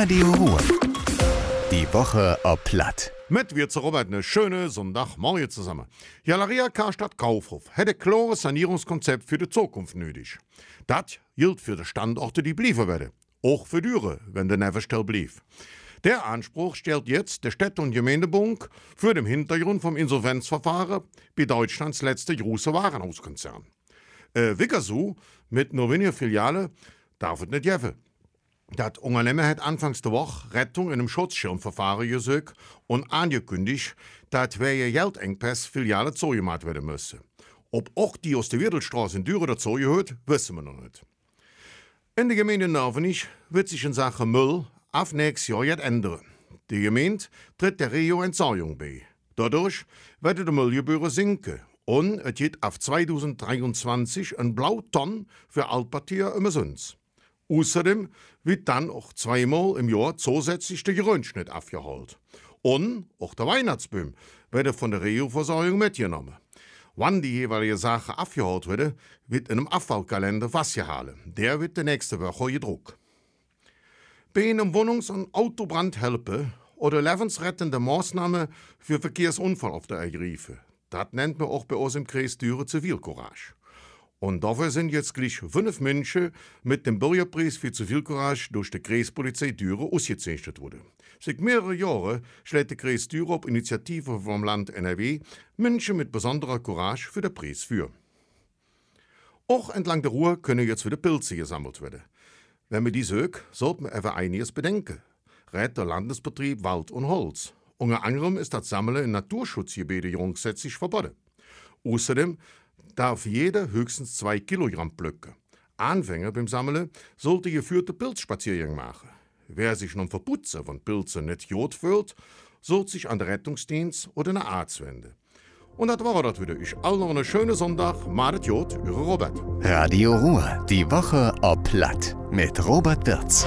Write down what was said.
Radio Ruhr. Die Woche ob Platt. Mit wir zu Robert eine schöne Sonntagmorgen zusammen. Jalaria Karstadt Kaufhof hätte klares Sanierungskonzept für die Zukunft nötig. Das gilt für die Standorte, die blieben werden. Auch für Düre, wenn der Neverstell blieb. Der Anspruch stellt jetzt der Städte- und Gemeindebund für den Hintergrund vom Insolvenzverfahren bei Deutschlands letzte große Warenhauskonzern. Äh, Wickersu mit nur weniger Filiale darf es nicht geben. Das Unternehmen hat anfangs der Woche Rettung in einem Schutzschirmverfahren gesucht und angekündigt, dass wegen Geldengpass Filiale zugemacht werden müssen. Ob auch die aus der Wiedelstraße in Düren dazu gehört, wissen wir noch nicht. In der Gemeinde Norvenich wird sich in Sachen Müll auf nächstes Jahr jetzt ändern. Die Gemeinde tritt der Rio Entsorgung bei. Dadurch werden die Müllgebühren sinken und es geht auf 2023 ein Blauton für Altpapier umsonst. Außerdem wird dann auch zweimal im Jahr zusätzlich der Gerönschnitt aufgeholt. Und auch der Weihnachtsbaum wird von der Rio-Versorgung mitgenommen. Wann die jeweilige Sache aufgeholt wird, wird in einem Abfallkalender festgehalten. Der wird die nächste Woche gedruckt. Bei einem Wohnungs- und Autobrand helfen oder lebensrettende Maßnahmen für Verkehrsunfallopfer ergreifen. Das nennt man auch bei uns im Kreis Düren Zivilcourage. Und dafür sind jetzt gleich fünf Menschen mit dem Bürgerpreis für Zivilcourage durch die Kreispolizei Düren ausgezeichnet worden. Seit mehreren Jahren schlägt der Kreis Düren auf Initiative vom Land NRW Menschen mit besonderer Courage für den Preis für. Auch entlang der Ruhr können jetzt wieder Pilze gesammelt werden. Wenn wir die sög, sollte man aber einiges bedenken. Rät der Landesbetrieb Wald und Holz. Unter anderem ist das Sammeln in Naturschutzgebieten grundsätzlich verboten. Außerdem darf jeder höchstens zwei Kilogramm pflücken. Anfänger beim Sammeln sollte geführte Pilzspaziergänge machen. Wer sich nun verputzen von Pilzen nicht jod fühlt, sollte sich an den Rettungsdienst oder einen Arzt wenden. Und das war das wieder. Ich allen noch einen schönen Sonntag. Madet Jod, Robert. Radio Ruhr. Die Woche ob Platt. Mit Robert Wirz.